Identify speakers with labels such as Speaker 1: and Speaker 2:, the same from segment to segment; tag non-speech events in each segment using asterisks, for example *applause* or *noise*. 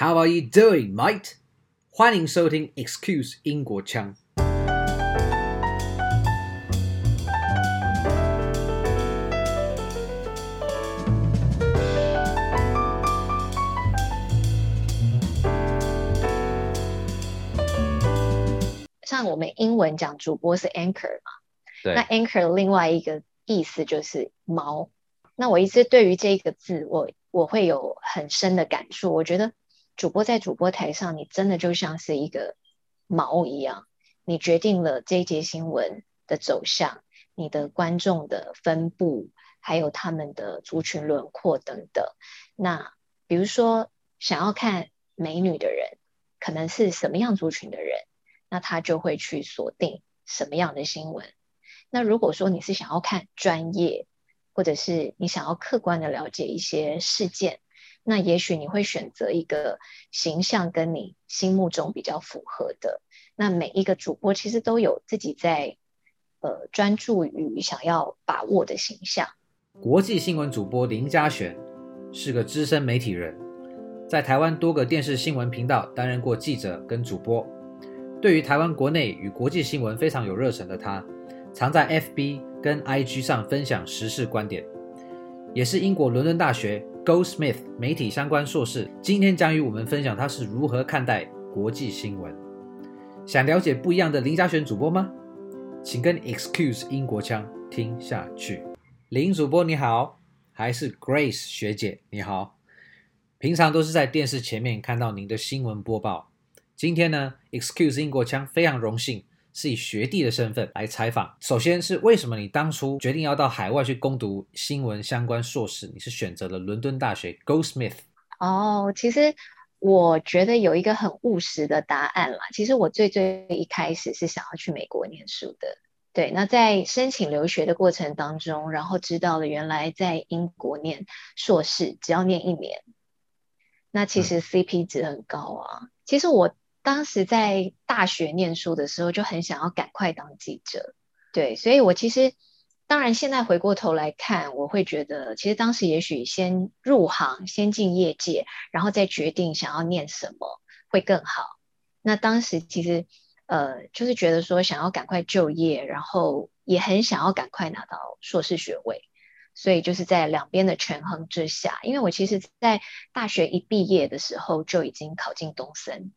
Speaker 1: How are you doing, mate？欢迎收听 Excuse 英国腔。
Speaker 2: 像我们英文讲主播是 anchor 嘛，
Speaker 1: 对，
Speaker 2: 那 anchor 另外一个意思就是锚。那我一直对于这个字，我我会有很深的感触。我觉得主播在主播台上，你真的就像是一个锚一样，你决定了这一节新闻的走向，你的观众的分布，还有他们的族群轮廓等等。那比如说想要看美女的人，可能是什么样族群的人？那他就会去锁定什么样的新闻。那如果说你是想要看专业，或者是你想要客观的了解一些事件，那也许你会选择一个形象跟你心目中比较符合的。那每一个主播其实都有自己在呃专注于想要把握的形象。
Speaker 1: 国际新闻主播林嘉璇是个资深媒体人，在台湾多个电视新闻频道担任过记者跟主播。对于台湾国内与国际新闻非常有热忱的他，常在 FB 跟 IG 上分享时事观点，也是英国伦敦大学 Go Smith，媒体相关硕士。今天将与我们分享他是如何看待国际新闻。想了解不一样的林嘉璇主播吗？请跟 Excuse 英国腔听下去。林主播你好，还是 Grace 学姐你好。平常都是在电视前面看到您的新闻播报。今天呢，Excuse 英国腔非常荣幸是以学弟的身份来采访。首先是为什么你当初决定要到海外去攻读新闻相关硕士？你是选择了伦敦大学 Goldsmith？
Speaker 2: 哦，其实我觉得有一个很务实的答案啦。其实我最最一开始是想要去美国念书的。对，那在申请留学的过程当中，然后知道了原来在英国念硕士只要念一年，那其实 CP 值很高啊。嗯、其实我。当时在大学念书的时候，就很想要赶快当记者，对，所以我其实当然现在回过头来看，我会觉得其实当时也许先入行，先进业界，然后再决定想要念什么会更好。那当时其实呃，就是觉得说想要赶快就业，然后也很想要赶快拿到硕士学位，所以就是在两边的权衡之下，因为我其实在大学一毕业的时候就已经考进东森。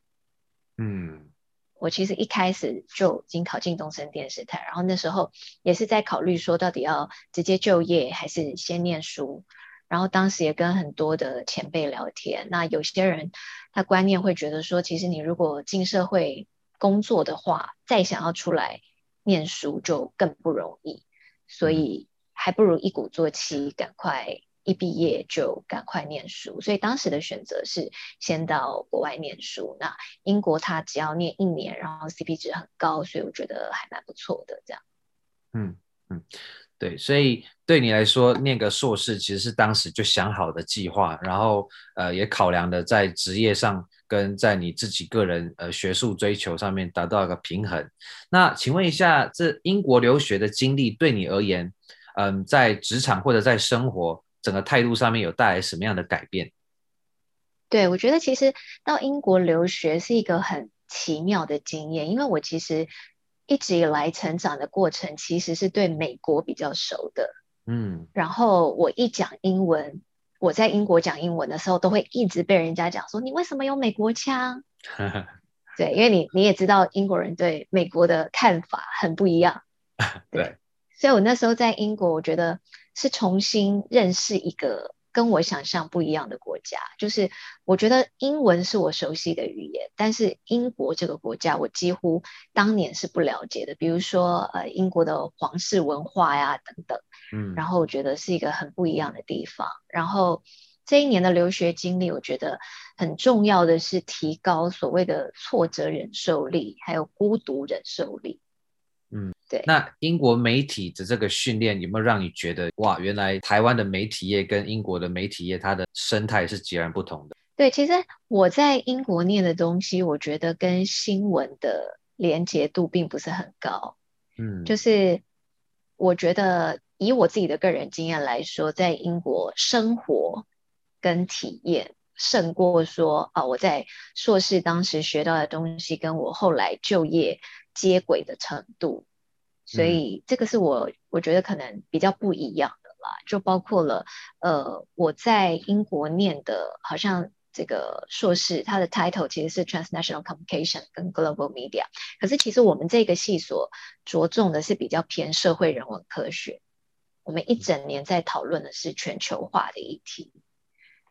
Speaker 2: 嗯，我其实一开始就已经考进东森电视台，然后那时候也是在考虑说，到底要直接就业还是先念书。然后当时也跟很多的前辈聊天，那有些人他观念会觉得说，其实你如果进社会工作的话，再想要出来念书就更不容易，所以还不如一鼓作气，赶快。一毕业就赶快念书，所以当时的选择是先到国外念书。那英国他只要念一年，然后 CP 值很高，所以我觉得还蛮不错的。这样，
Speaker 1: 嗯嗯，对，所以对你来说，念个硕士其实是当时就想好的计划，然后呃也考量的在职业上跟在你自己个人呃学术追求上面达到一个平衡。那请问一下，这英国留学的经历对你而言，嗯、在职场或者在生活，整个态度上面有带来什么样的改变？
Speaker 2: 对，我觉得其实到英国留学是一个很奇妙的经验，因为我其实一直以来成长的过程其实是对美国比较熟的，嗯，然后我一讲英文，我在英国讲英文的时候，都会一直被人家讲说，你为什么有美国腔？*laughs* 对，因为你你也知道英国人对美国的看法很不一样，*laughs* 对，对，所以我那时候在英国，我觉得。是重新认识一个跟我想象不一样的国家，就是我觉得英文是我熟悉的语言，但是英国这个国家我几乎当年是不了解的，比如说呃英国的皇室文化呀等等，嗯，然后我觉得是一个很不一样的地方。然后这一年的留学经历，我觉得很重要的是提高所谓的挫折忍受力，还有孤独忍受力。
Speaker 1: 嗯，对。那英国媒体的这个训练有没有让你觉得哇，原来台湾的媒体业跟英国的媒体业它的生态是截然不同的？
Speaker 2: 对，其实我在英国念的东西，我觉得跟新闻的连结度并不是很高。嗯，就是我觉得以我自己的个人经验来说，在英国生活跟体验胜过说啊，我在硕士当时学到的东西跟我后来就业接轨的程度，所以这个是我我觉得可能比较不一样的啦。就包括了呃，我在英国念的，好像这个硕士，它的 title 其实是 Transnational Communication 跟 Global Media，可是其实我们这个系所着重的是比较偏社会人文科学，我们一整年在讨论的是全球化的议题。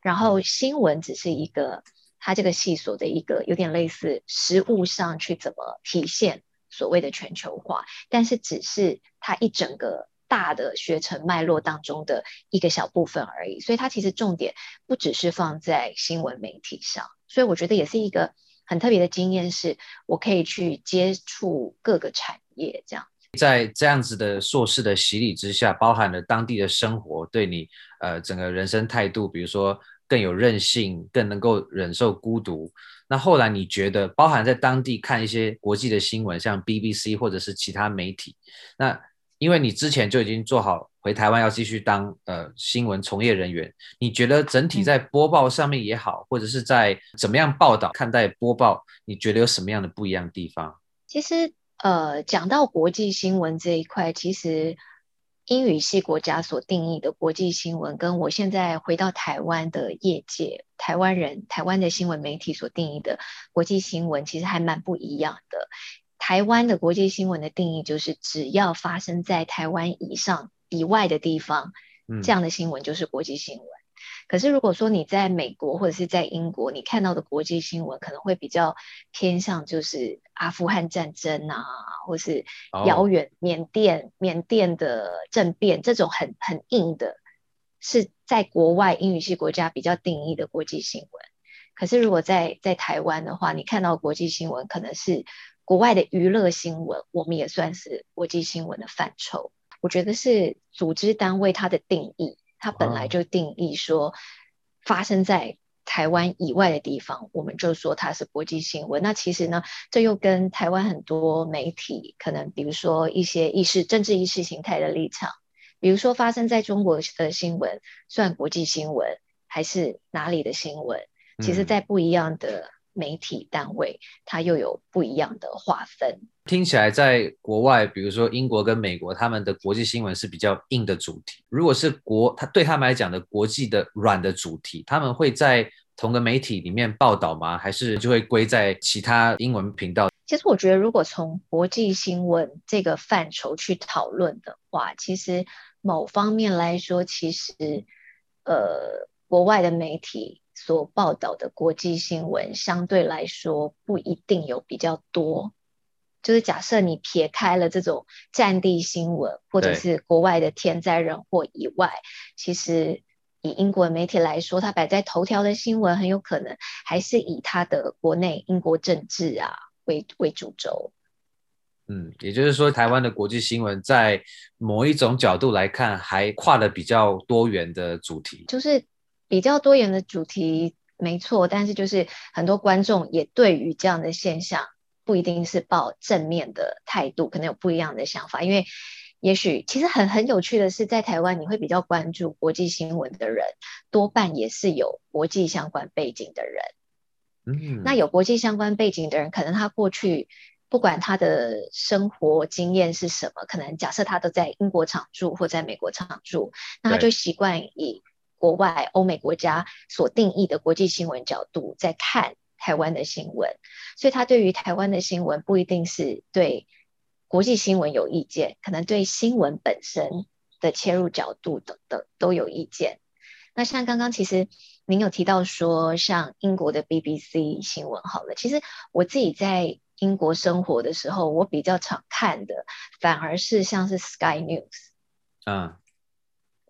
Speaker 2: 然后新闻只是一个，它这个系所的一个有点类似实务上去怎么体现所谓的全球化，但是只是它一整个大的学程脉络当中的一个小部分而已。所以它其实重点不只是放在新闻媒体上，所以我觉得也是一个很特别的经验，是我可以去接触各个产业这样。
Speaker 1: 在这样子的硕士的洗礼之下，包含了当地的生活对你呃整个人生态度，比如说更有韧性，更能够忍受孤独。那后来你觉得，包含在当地看一些国际的新闻，像 BBC 或者是其他媒体，那因为你之前就已经做好回台湾要继续当呃新闻从业人员，你觉得整体在播报上面也好，或者是在怎么样报道看待播报，你觉得有什么样的不一样的地方？
Speaker 2: 其实。呃，讲到国际新闻这一块，其实英语系国家所定义的国际新闻，跟我现在回到台湾的业界，台湾人、台湾的新闻媒体所定义的国际新闻，其实还蛮不一样的。台湾的国际新闻的定义就是，只要发生在台湾以上以外的地方，这样的新闻就是国际新闻。嗯可是，如果说你在美国或者是在英国，你看到的国际新闻可能会比较偏向就是阿富汗战争啊，或是遥远缅甸、oh. 缅甸的政变这种很很硬的，是在国外英语系国家比较定义的国际新闻。可是，如果在在台湾的话，你看到国际新闻可能是国外的娱乐新闻，我们也算是国际新闻的范畴。我觉得是组织单位它的定义。它本来就定义说，发生在台湾以外的地方，我们就说它是国际新闻。那其实呢，这又跟台湾很多媒体可能，比如说一些意识、政治意识形态的立场，比如说发生在中国的新闻算国际新闻，还是哪里的新闻？其实，在不一样的。媒体单位，它又有不一样的划分。
Speaker 1: 听起来，在国外，比如说英国跟美国，他们的国际新闻是比较硬的主题。如果是国，他对他们来讲的国际的软的主题，他们会在同个媒体里面报道吗？还是就会归在其他英文频道？
Speaker 2: 其实我觉得，如果从国际新闻这个范畴去讨论的话，其实某方面来说，其实呃，国外的媒体。所报道的国际新闻相对来说不一定有比较多，就是假设你撇开了这种战地新闻或者是国外的天灾人祸以外，其实以英国媒体来说，它摆在头条的新闻很有可能还是以它的国内英国政治啊为为主轴。
Speaker 1: 嗯，也就是说，台湾的国际新闻在某一种角度来看，还跨了比较多元的主题，
Speaker 2: 就是。比较多元的主题没错，但是就是很多观众也对于这样的现象不一定是抱正面的态度，可能有不一样的想法。因为也许其实很很有趣的是，在台湾你会比较关注国际新闻的人，多半也是有国际相关背景的人。嗯，那有国际相关背景的人，可能他过去不管他的生活经验是什么，可能假设他都在英国常住或在美国常住，那他就习惯以。国外欧美国家所定义的国际新闻角度在看台湾的新闻，所以他对于台湾的新闻不一定是对国际新闻有意见，可能对新闻本身的切入角度等等都有意见。那像刚刚其实您有提到说，像英国的 BBC 新闻好了，其实我自己在英国生活的时候，我比较常看的反而是像是 Sky News，嗯。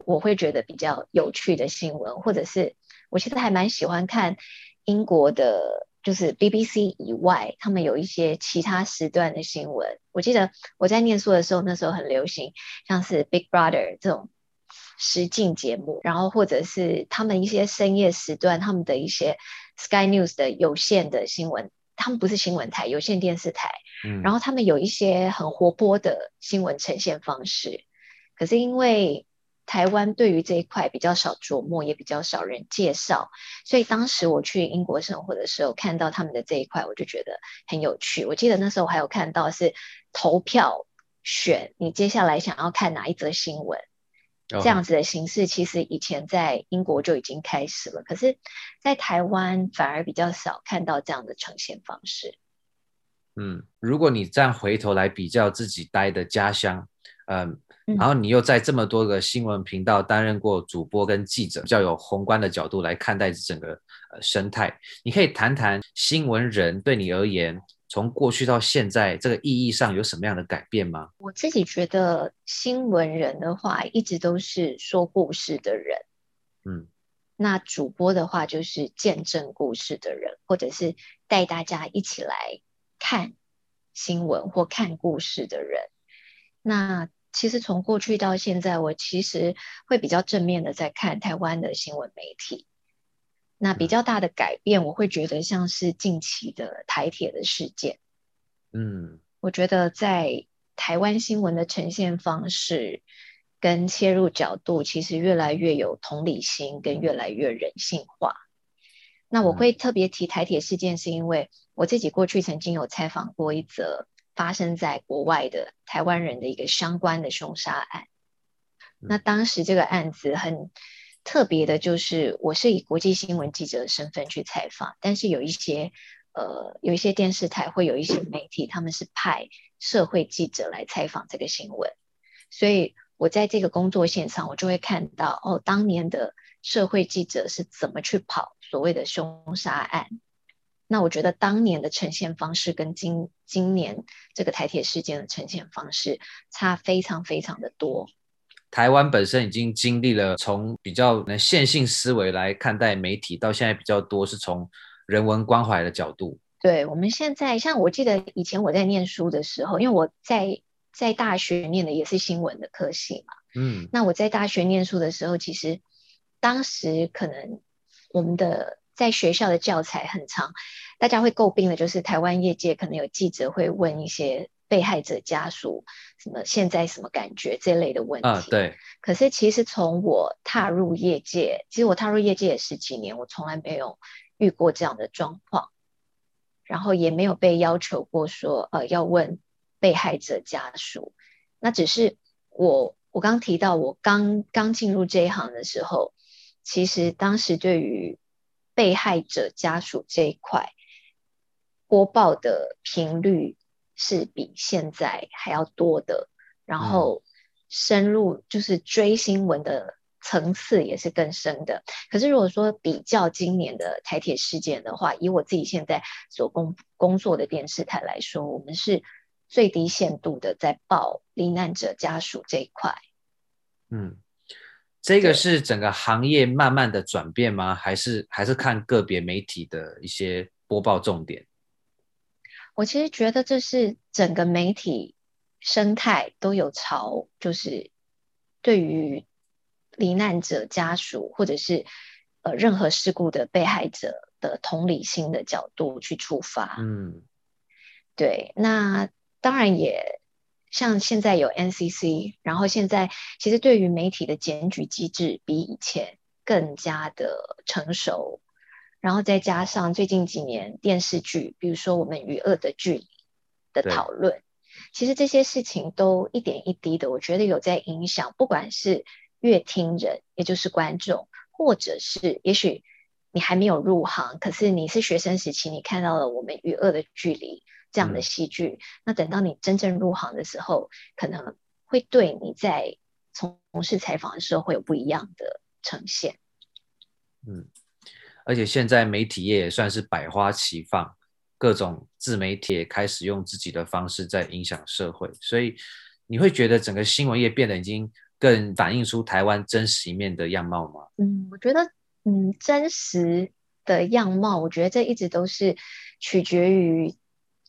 Speaker 2: 我会觉得比较有趣的新闻，或者是我其实还蛮喜欢看英国的，就是 BBC 以外，他们有一些其他时段的新闻。我记得我在念书的时候，那时候很流行，像是 Big Brother 这种实境节目，然后或者是他们一些深夜时段，他们的一些 Sky News 的有线的新闻，他们不是新闻台，有线电视台，嗯，然后他们有一些很活泼的新闻呈现方式，可是因为台湾对于这一块比较少琢磨，也比较少人介绍，所以当时我去英国生活的时候，看到他们的这一块，我就觉得很有趣。我记得那时候我还有看到是投票选你接下来想要看哪一则新闻，这样子的形式，其实以前在英国就已经开始了，可是，在台湾反而比较少看到这样的呈现方式。
Speaker 1: 嗯，如果你再回头来比较自己待的家乡，嗯。然后你又在这么多个新闻频道担任过主播跟记者，比较有宏观的角度来看待整个呃生态。你可以谈谈新闻人对你而言，从过去到现在这个意义上有什么样的改变吗？
Speaker 2: 我自己觉得新闻人的话，一直都是说故事的人。嗯，那主播的话就是见证故事的人，或者是带大家一起来看新闻或看故事的人。那其实从过去到现在，我其实会比较正面的在看台湾的新闻媒体。那比较大的改变，我会觉得像是近期的台铁的事件。嗯，我觉得在台湾新闻的呈现方式跟切入角度，其实越来越有同理心，跟越来越人性化。那我会特别提台铁事件，是因为我自己过去曾经有采访过一则。发生在国外的台湾人的一个相关的凶杀案。那当时这个案子很特别的，就是我是以国际新闻记者的身份去采访，但是有一些呃，有一些电视台会有一些媒体，他们是派社会记者来采访这个新闻，所以我在这个工作现场，我就会看到哦，当年的社会记者是怎么去跑所谓的凶杀案。那我觉得当年的呈现方式跟今今年这个台铁事件的呈现方式差非常非常的多。
Speaker 1: 台湾本身已经经历了从比较能线性思维来看待媒体，到现在比较多是从人文关怀的角度。
Speaker 2: 对，我们现在像我记得以前我在念书的时候，因为我在在大学念的也是新闻的科系嘛，嗯，那我在大学念书的时候，其实当时可能我们的。在学校的教材很长，大家会诟病的就是台湾业界可能有记者会问一些被害者家属什么现在什么感觉这类的问题。啊，对。可是其实从我踏入业界，其实我踏入业界也十几年，我从来没有遇过这样的状况，然后也没有被要求过说呃要问被害者家属。那只是我我刚提到我刚刚进入这一行的时候，其实当时对于被害者家属这一块播报的频率是比现在还要多的，然后深入就是追新闻的层次也是更深的。可是如果说比较今年的台铁事件的话，以我自己现在所工工作的电视台来说，我们是最低限度的在报罹难者家属这一块。嗯。
Speaker 1: 这个是整个行业慢慢的转变吗？还是还是看个别媒体的一些播报重点？
Speaker 2: 我其实觉得这是整个媒体生态都有朝，就是对于罹难者家属或者是呃任何事故的被害者的同理心的角度去出发。嗯，对，那当然也。像现在有 NCC，然后现在其实对于媒体的检举机制比以前更加的成熟，然后再加上最近几年电视剧，比如说我们与恶的距离的讨论，其实这些事情都一点一滴的，我觉得有在影响，不管是乐听人，也就是观众，或者是也许你还没有入行，可是你是学生时期，你看到了我们与恶的距离。这样的戏剧，那等到你真正入行的时候，可能会对你在从事采访的时候会有不一样的呈现。
Speaker 1: 嗯，而且现在媒体业也算是百花齐放，各种自媒体也开始用自己的方式在影响社会，所以你会觉得整个新闻业变得已经更反映出台湾真实一面的样貌吗？
Speaker 2: 嗯，我觉得，嗯，真实的样貌，我觉得这一直都是取决于。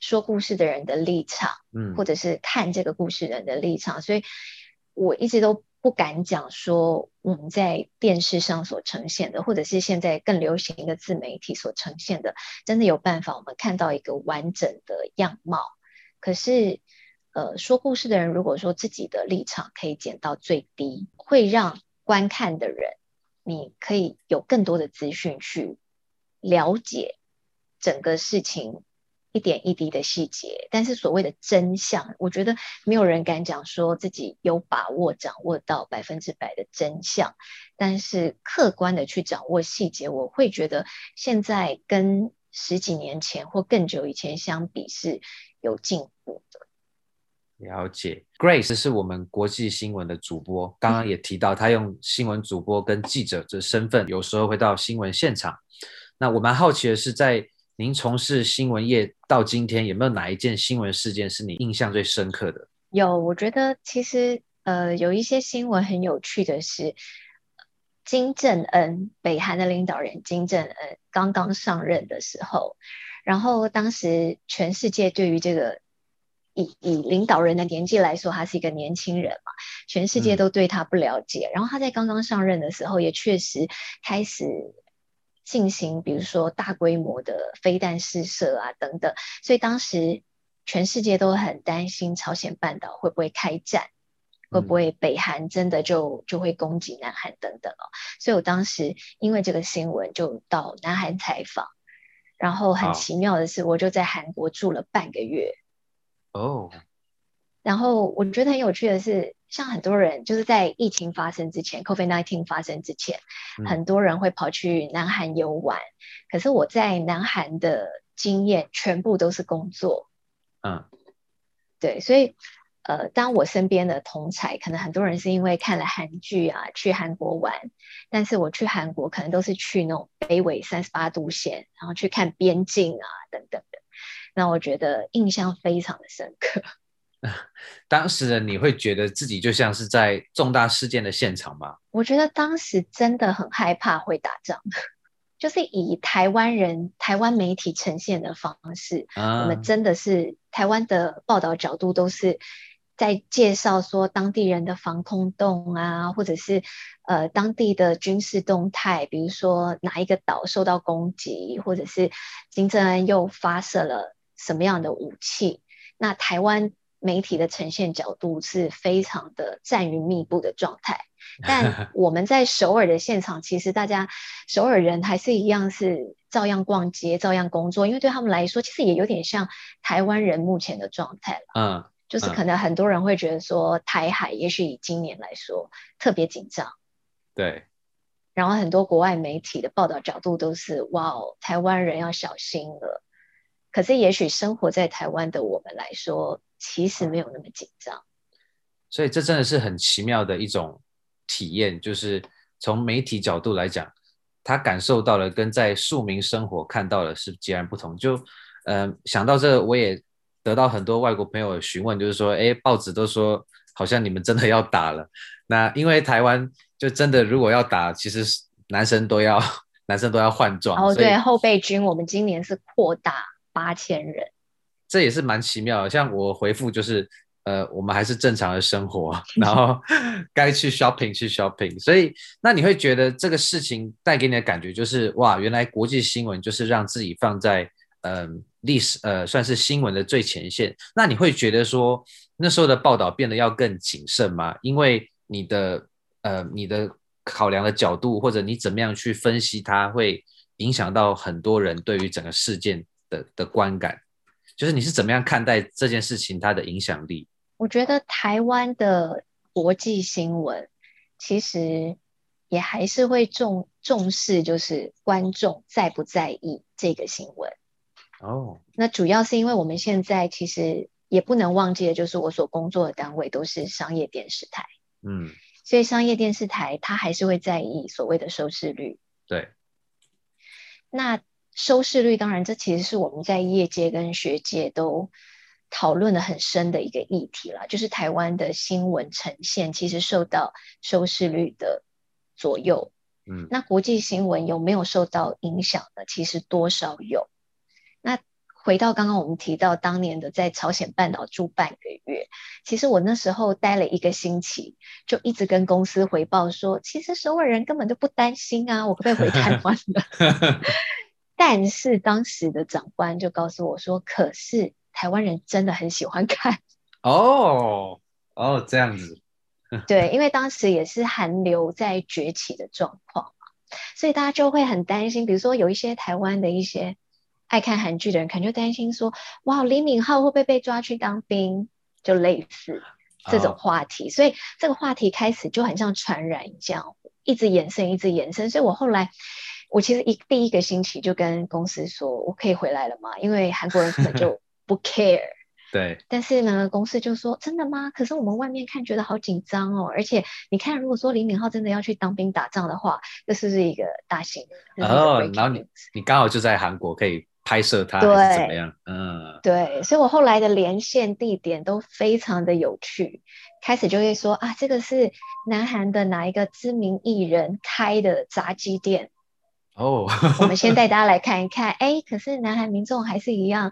Speaker 2: 说故事的人的立场，嗯，或者是看这个故事人的立场，所以我一直都不敢讲说我们在电视上所呈现的，或者是现在更流行的自媒体所呈现的，真的有办法我们看到一个完整的样貌。可是，呃，说故事的人如果说自己的立场可以减到最低，会让观看的人，你可以有更多的资讯去了解整个事情一点一滴的细节。但是所谓的真相，我觉得没有人敢讲说自己有把握掌握到百分之百的真相。但是客观的去掌握细节，我会觉得现在跟十几年前或更久以前相比是有进步的。
Speaker 1: 了解，Grace 是我们国际新闻的主播，刚刚也提到，他用新闻主播跟记者的身份，有时候会到新闻现场。那我蛮好奇的是，在您从事新闻业到今天，有没有哪一件新闻事件是你印象最深刻的？
Speaker 2: 有，我觉得其实呃有一些新闻很有趣的是，金正恩，北韩的领导人金正恩刚刚上任的时候，然后当时全世界对于这个。以以领导人的年纪来说，他是一个年轻人嘛，全世界都对他不了解。嗯、然后他在刚刚上任的时候，也确实开始进行，比如说大规模的飞弹试射啊等等。所以当时全世界都很担心朝鲜半岛会不会开战，会不会北韩真的就就会攻击南韩等等哦。所以我当时因为这个新闻就到南韩采访，然后很奇妙的是，我就在韩国住了半个月。
Speaker 1: 哦，oh.
Speaker 2: 然后我觉得很有趣的是，像很多人就是在疫情发生之前，COVID-19 发生之前，嗯、很多人会跑去南韩游玩。可是我在南韩的经验全部都是工作。
Speaker 1: 嗯，
Speaker 2: 对，所以呃，当我身边的同才，可能很多人是因为看了韩剧啊，去韩国玩，但是我去韩国可能都是去那种北纬三十八度线，然后去看边境啊等等的。那我觉得印象非常的深刻。*laughs*
Speaker 1: 当时的你会觉得自己就像是在重大事件的现场吗？
Speaker 2: 我觉得当时真的很害怕会打仗，*laughs* 就是以台湾人、台湾媒体呈现的方式，啊、我们真的是台湾的报道角度都是在介绍说当地人的防空洞啊，或者是呃当地的军事动态，比如说哪一个岛受到攻击，或者是金正恩又发射了。什么样的武器？那台湾媒体的呈现角度是非常的战云密布的状态。*laughs* 但我们在首尔的现场，其实大家首尔人还是一样是照样逛街、照样工作，因为对他们来说，其实也有点像台湾人目前的状态了。
Speaker 1: 嗯，嗯，
Speaker 2: 就是可能很多人会觉得说，台海也许以今年来说特别紧张。
Speaker 1: 对。
Speaker 2: 然后很多国外媒体的报道角度都是：哇哦，台湾人要小心了。可是，也许生活在台湾的我们来说，其实没有那么紧张。
Speaker 1: 所以，这真的是很奇妙的一种体验。就是从媒体角度来讲，他感受到了跟在庶民生活看到的是截然不同。就，嗯、呃，想到这，我也得到很多外国朋友的询问，就是说，哎，报纸都说好像你们真的要打了。那因为台湾就真的如果要打，其实男生都要 *laughs* 男生都要换装。
Speaker 2: 哦，对，后备军我们今年是扩大。八千人，
Speaker 1: 这也是蛮奇妙的。像我回复就是，呃，我们还是正常的生活，*laughs* 然后该去 shopping 去 shopping。所以，那你会觉得这个事情带给你的感觉就是，哇，原来国际新闻就是让自己放在嗯、呃、历史呃算是新闻的最前线。那你会觉得说那时候的报道变得要更谨慎吗？因为你的呃你的考量的角度，或者你怎么样去分析它，会影响到很多人对于整个事件。的的观感，就是你是怎么样看待这件事情它的影响力？
Speaker 2: 我觉得台湾的国际新闻其实也还是会重重视，就是观众在不在意这个新闻。
Speaker 1: 哦，
Speaker 2: 那主要是因为我们现在其实也不能忘记的，就是我所工作的单位都是商业电视台。
Speaker 1: 嗯，
Speaker 2: 所以商业电视台它还是会在意所谓的收视率。
Speaker 1: 对，
Speaker 2: 那。收视率，当然，这其实是我们在业界跟学界都讨论的很深的一个议题了。就是台湾的新闻呈现其实受到收视率的左右。
Speaker 1: 嗯，
Speaker 2: 那国际新闻有没有受到影响呢？其实多少有。那回到刚刚我们提到当年的在朝鲜半岛住半个月，其实我那时候待了一个星期，就一直跟公司回报说，其实首尔人根本就不担心啊，我可不可以回台湾了？但是当时的长官就告诉我说：“可是台湾人真的很喜欢看。*laughs* ”
Speaker 1: 哦哦，这样子。*laughs*
Speaker 2: 对，因为当时也是韩流在崛起的状况嘛，所以大家就会很担心，比如说有一些台湾的一些爱看韩剧的人，可能就担心说，哇，李敏镐会不会被抓去当兵？就类似这种话题，所以这个话题开始就很像传染一样，一直延伸，一直延伸。所以我后来，我其实一第一个星期就跟公司说，我可以回来了吗？因为韩国人根本就 *laughs* 不 care。
Speaker 1: 对，
Speaker 2: 但是呢，公司就说真的吗？可是我们外面看觉得好紧张哦，而且你看，如果说李敏镐真的要去当兵打仗的话，这是不是一个大新闻？
Speaker 1: 哦，然后你你刚好就在韩国可以拍摄他，对，还是怎么样？嗯，
Speaker 2: 对，所以我后来的连线地点都非常的有趣，开始就会说啊，这个是南韩的哪一个知名艺人开的炸鸡店
Speaker 1: 哦，*laughs*
Speaker 2: 我们先带大家来看一看，哎，可是南韩民众还是一样。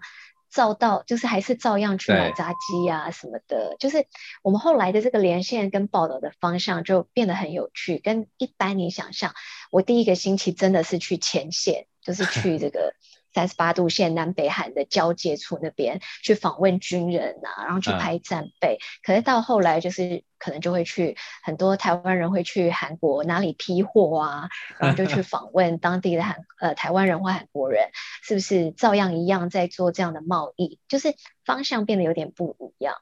Speaker 2: 照到就是还是照样去买炸鸡呀什么的，就是我们后来的这个连线跟报道的方向就变得很有趣，跟一般你想象，我第一个星期真的是去前线，就是去这个。三十八度线南北韩的交界处那边去访问军人啊，然后去拍战备。嗯、可是到后来就是可能就会去很多台湾人会去韩国哪里批货啊，然后就去 *laughs* 访问当地的韩呃台湾人或韩国人，是不是照样一样在做这样的贸易？就是方向变得有点不一样。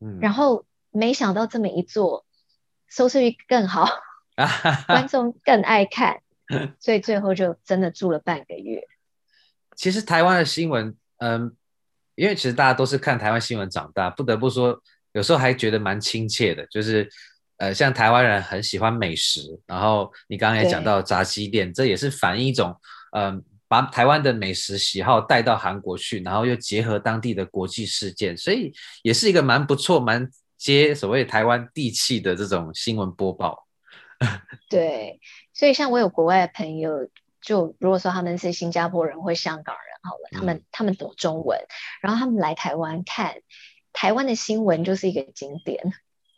Speaker 2: 嗯，然后没想到这么一做，收视率更好，*laughs* 观众更爱看，*laughs* 所以最后就真的住了半个月。
Speaker 1: 其实台湾的新闻，嗯，因为其实大家都是看台湾新闻长大，不得不说，有时候还觉得蛮亲切的。就是，呃，像台湾人很喜欢美食，然后你刚刚也讲到炸鸡店，这也是反映一种，嗯，把台湾的美食喜好带到韩国去，然后又结合当地的国际事件，所以也是一个蛮不错、蛮接所谓台湾地气的这种新闻播报。*laughs*
Speaker 2: 对，所以像我有国外的朋友。就如果说他们是新加坡人或香港人，好了，他们他们懂中文，然后他们来台湾看台湾的新闻，就是一个景点。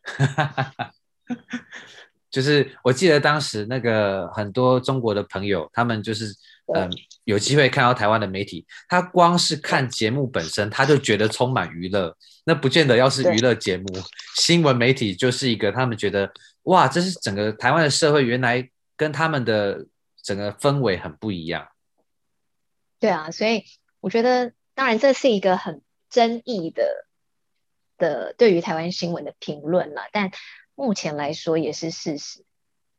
Speaker 2: *laughs*
Speaker 1: 就是我记得当时那个很多中国的朋友，他们就是嗯、呃、有机会看到台湾的媒体，他光是看节目本身，他就觉得充满娱乐。那不见得要是娱乐节目，新闻媒体就是一个他们觉得哇，这是整个台湾的社会原来跟他们的。整个氛围很不一样，
Speaker 2: 对啊，所以我觉得，当然这是一个很争议的的对于台湾新闻的评论了，但目前来说也是事实。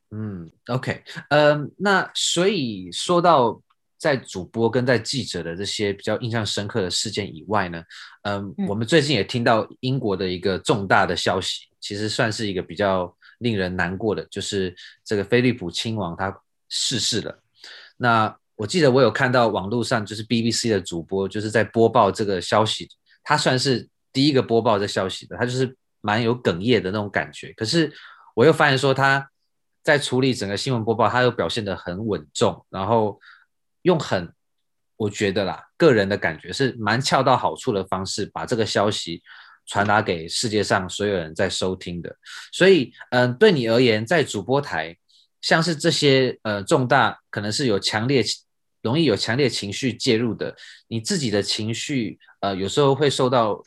Speaker 1: 嗯，OK，嗯，那所以说到在主播跟在记者的这些比较印象深刻的事件以外呢，嗯，嗯，我们最近也听到英国的一个重大的消息，其实算是一个比较令人难过的，就是这个菲利普亲王他。逝世了。那我记得我有看到网络上就是 BBC 的主播就是在播报这个消息，他算是第一个播报这消息的，他就是蛮有哽咽的那种感觉。可是我又发现说他在处理整个新闻播报，他又表现得很稳重，然后用很我觉得啦个人的感觉是蛮恰到好处的方式把这个消息传达给世界上所有人在收听的。所以嗯，对你而言，在主播台。像是这些呃重大可能是有强烈容易有强烈情绪介入的，你自己的情绪呃有时候会受到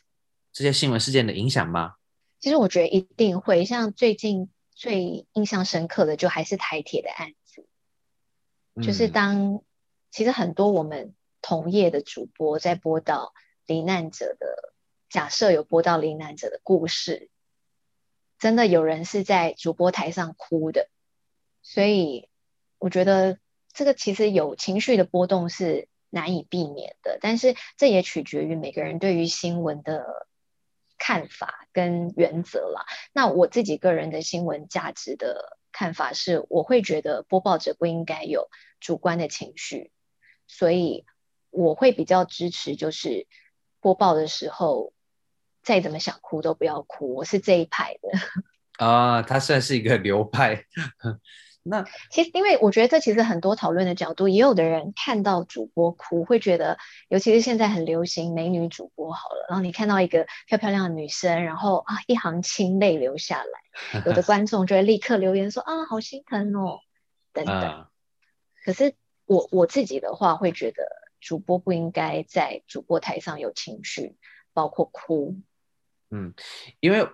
Speaker 1: 这些新闻事件的影响吗？
Speaker 2: 其实我觉得一定会，像最近最印象深刻的就还是台铁的案子，嗯、就是当其实很多我们同业的主播在播到罹难者的假设有播到罹难者的故事，真的有人是在主播台上哭的。所以我觉得这个其实有情绪的波动是难以避免的，但是这也取决于每个人对于新闻的看法跟原则啦。那我自己个人的新闻价值的看法是，我会觉得播报者不应该有主观的情绪，所以我会比较支持，就是播报的时候再怎么想哭都不要哭。我是这一派的。*laughs*
Speaker 1: 啊，他算是一个流派。那
Speaker 2: 其实，因为我觉得这其实很多讨论的角度，也有的人看到主播哭，会觉得，尤其是现在很流行美女主播好了，然后你看到一个漂漂亮的女生，然后啊一行清泪流下来，有的观众就会立刻留言说啊好心疼哦，等等。啊、可是我我自己的话，会觉得主播不应该在主播台上有情绪，包括哭。
Speaker 1: 嗯，因为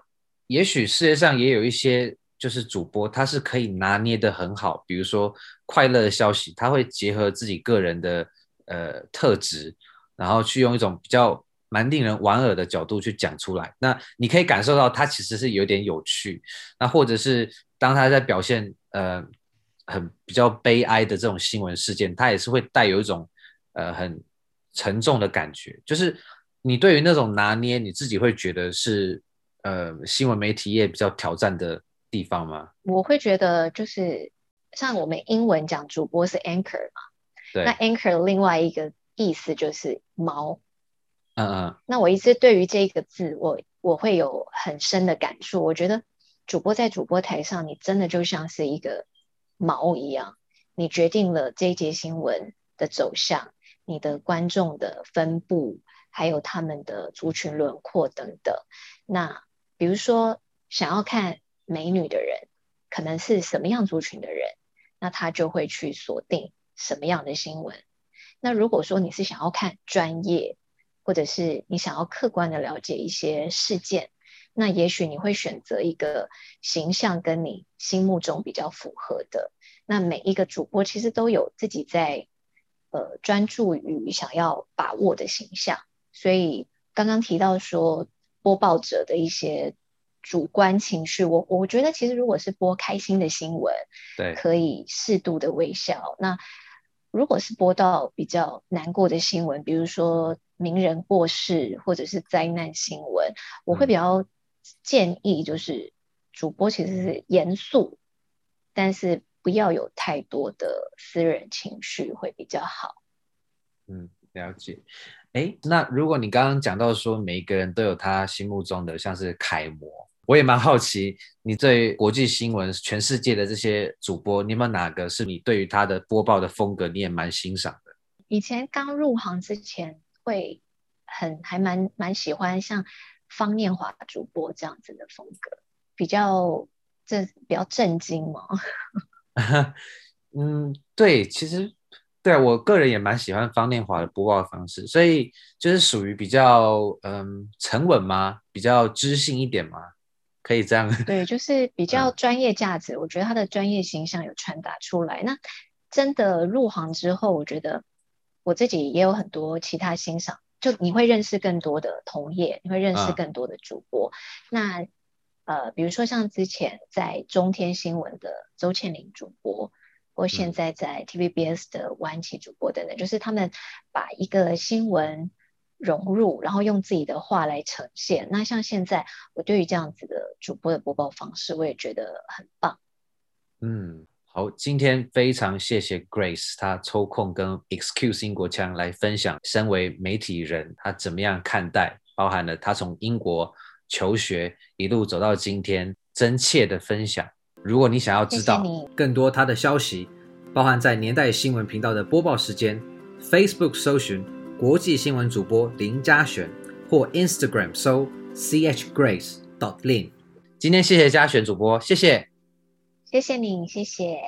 Speaker 1: 也许世界上也有一些就是主播，他是可以拿捏得很好，比如说快乐的消息，他会结合自己个人的呃特质，然后去用一种比较蛮令人莞尔的角度去讲出来。那你可以感受到他其实是有点有趣。那或者是当他在表现呃很比较悲哀的这种新闻事件，他也是会带有一种呃很沉重的感觉，就是。你对于那种拿捏，你自己会觉得是呃新闻媒体业比较挑战的地方吗？
Speaker 2: 我会觉得就是像我们英文讲主播是 anchor 嘛，
Speaker 1: 对，
Speaker 2: 那 anchor 另外一个意思就是锚。
Speaker 1: 嗯嗯。
Speaker 2: 那我一直对于这个字，我我会有很深的感触。我觉得主播在主播台上，你真的就像是一个锚一样，你决定了这一节新闻的走向，你的观众的分布。还有他们的族群轮廓等等。那比如说，想要看美女的人，可能是什么样族群的人，那他就会去锁定什么样的新闻。那如果说你是想要看专业，或者是你想要客观的了解一些事件，那也许你会选择一个形象跟你心目中比较符合的。那每一个主播其实都有自己在呃专注于想要把握的形象。所以刚刚提到说播报者的一些主观情绪，我我觉得其实如果是播开心的新闻，
Speaker 1: 对，
Speaker 2: 可以适度的微笑。那如果是播到比较难过的新闻，比如说名人过世或者是灾难新闻，我会比较建议就是主播其实是严肃，但是不要有太多的私人情绪会比较好。
Speaker 1: 嗯，了解。哎，那如果你刚刚讲到说每一个人都有他心目中的像是楷模，我也蛮好奇，你对国际新闻、全世界的这些主播，你有没有哪个是你对于他的播报的风格你也蛮欣赏的？
Speaker 2: 以前刚入行之前，会很还蛮蛮喜欢像方念华主播这样子的风格，比较这比较震惊嘛。*laughs*
Speaker 1: 嗯，对，其实。对，我个人也蛮喜欢方念华的播报方式，所以就是属于比较嗯沉稳吗？比较知性一点吗？可以这样？*laughs*
Speaker 2: 对，就是比较专业价值。嗯、我觉得他的专业形象有传达出来。那真的入行之后，我觉得我自己也有很多其他欣赏，就你会认识更多的同业，你会认识更多的主播。嗯、那呃，比如说像之前在中天新闻的周倩玲主播。或现在在 TVBS 的吴安琪主播等等，嗯，就是他们把一个新闻融入，然后用自己的话来呈现。那像现在，我对于这样子的主播的播报方式，我也觉得很棒。
Speaker 1: 嗯，好，今天非常谢谢 Grace，她抽空跟 Excuse 英国腔来分享，身为媒体人，她怎么样看待，包含了她从英国求学一路走到今天，真切的分享。如果你想要知道更多她的消息，包含在年代新闻频道的播报时间，Facebook 搜寻国际新闻主播林嘉璇，或 Instagram 搜 C H Grace dot Lin。今天谢谢嘉璇主播，谢谢，
Speaker 2: 谢谢你，谢谢。